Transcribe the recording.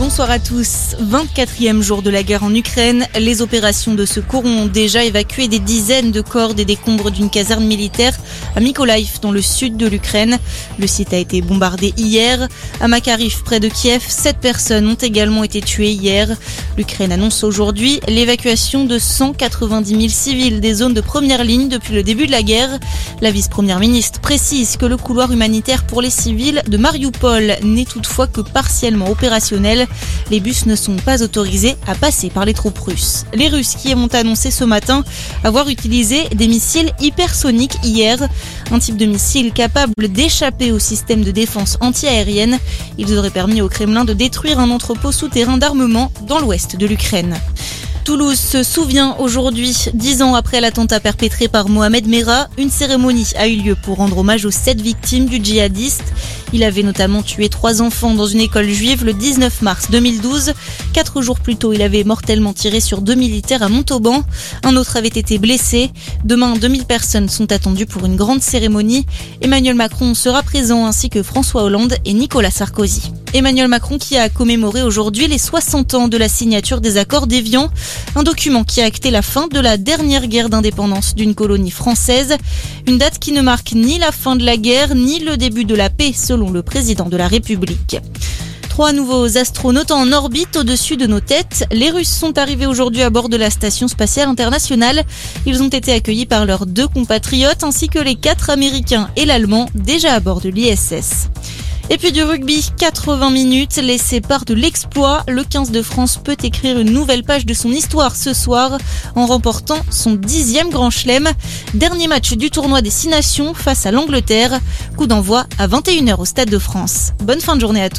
Bonsoir à tous. 24e jour de la guerre en Ukraine. Les opérations de secours ont déjà évacué des dizaines de corps des décombres d'une caserne militaire à Mykolaiv, dans le sud de l'Ukraine. Le site a été bombardé hier. À Makariv, près de Kiev, sept personnes ont également été tuées hier. L'Ukraine annonce aujourd'hui l'évacuation de 190 000 civils des zones de première ligne depuis le début de la guerre. La vice-première ministre précise que le couloir humanitaire pour les civils de Mariupol n'est toutefois que partiellement opérationnel. Les bus ne sont pas autorisés à passer par les troupes russes. Les Russes qui ont annoncé ce matin avoir utilisé des missiles hypersoniques hier, un type de missile capable d'échapper au système de défense antiaérienne. Ils auraient permis au Kremlin de détruire un entrepôt souterrain d'armement dans l'ouest de l'Ukraine. Toulouse se souvient aujourd'hui, dix ans après l'attentat perpétré par Mohamed Merah, une cérémonie a eu lieu pour rendre hommage aux sept victimes du djihadiste. Il avait notamment tué trois enfants dans une école juive le 19 mars 2012. Quatre jours plus tôt, il avait mortellement tiré sur deux militaires à Montauban. Un autre avait été blessé. Demain, 2000 personnes sont attendues pour une grande cérémonie. Emmanuel Macron sera présent ainsi que François Hollande et Nicolas Sarkozy. Emmanuel Macron qui a commémoré aujourd'hui les 60 ans de la signature des accords d'Évian, un document qui a acté la fin de la dernière guerre d'indépendance d'une colonie française, une date qui ne marque ni la fin de la guerre ni le début de la paix selon le président de la République. Trois nouveaux astronautes en orbite au-dessus de nos têtes. Les Russes sont arrivés aujourd'hui à bord de la Station spatiale internationale. Ils ont été accueillis par leurs deux compatriotes ainsi que les quatre Américains et l'Allemand déjà à bord de l'ISS. Et puis du rugby, 80 minutes, les séparent de l'exploit. Le 15 de France peut écrire une nouvelle page de son histoire ce soir en remportant son dixième grand chelem. Dernier match du tournoi des Six Nations face à l'Angleterre. Coup d'envoi à 21h au Stade de France. Bonne fin de journée à tous.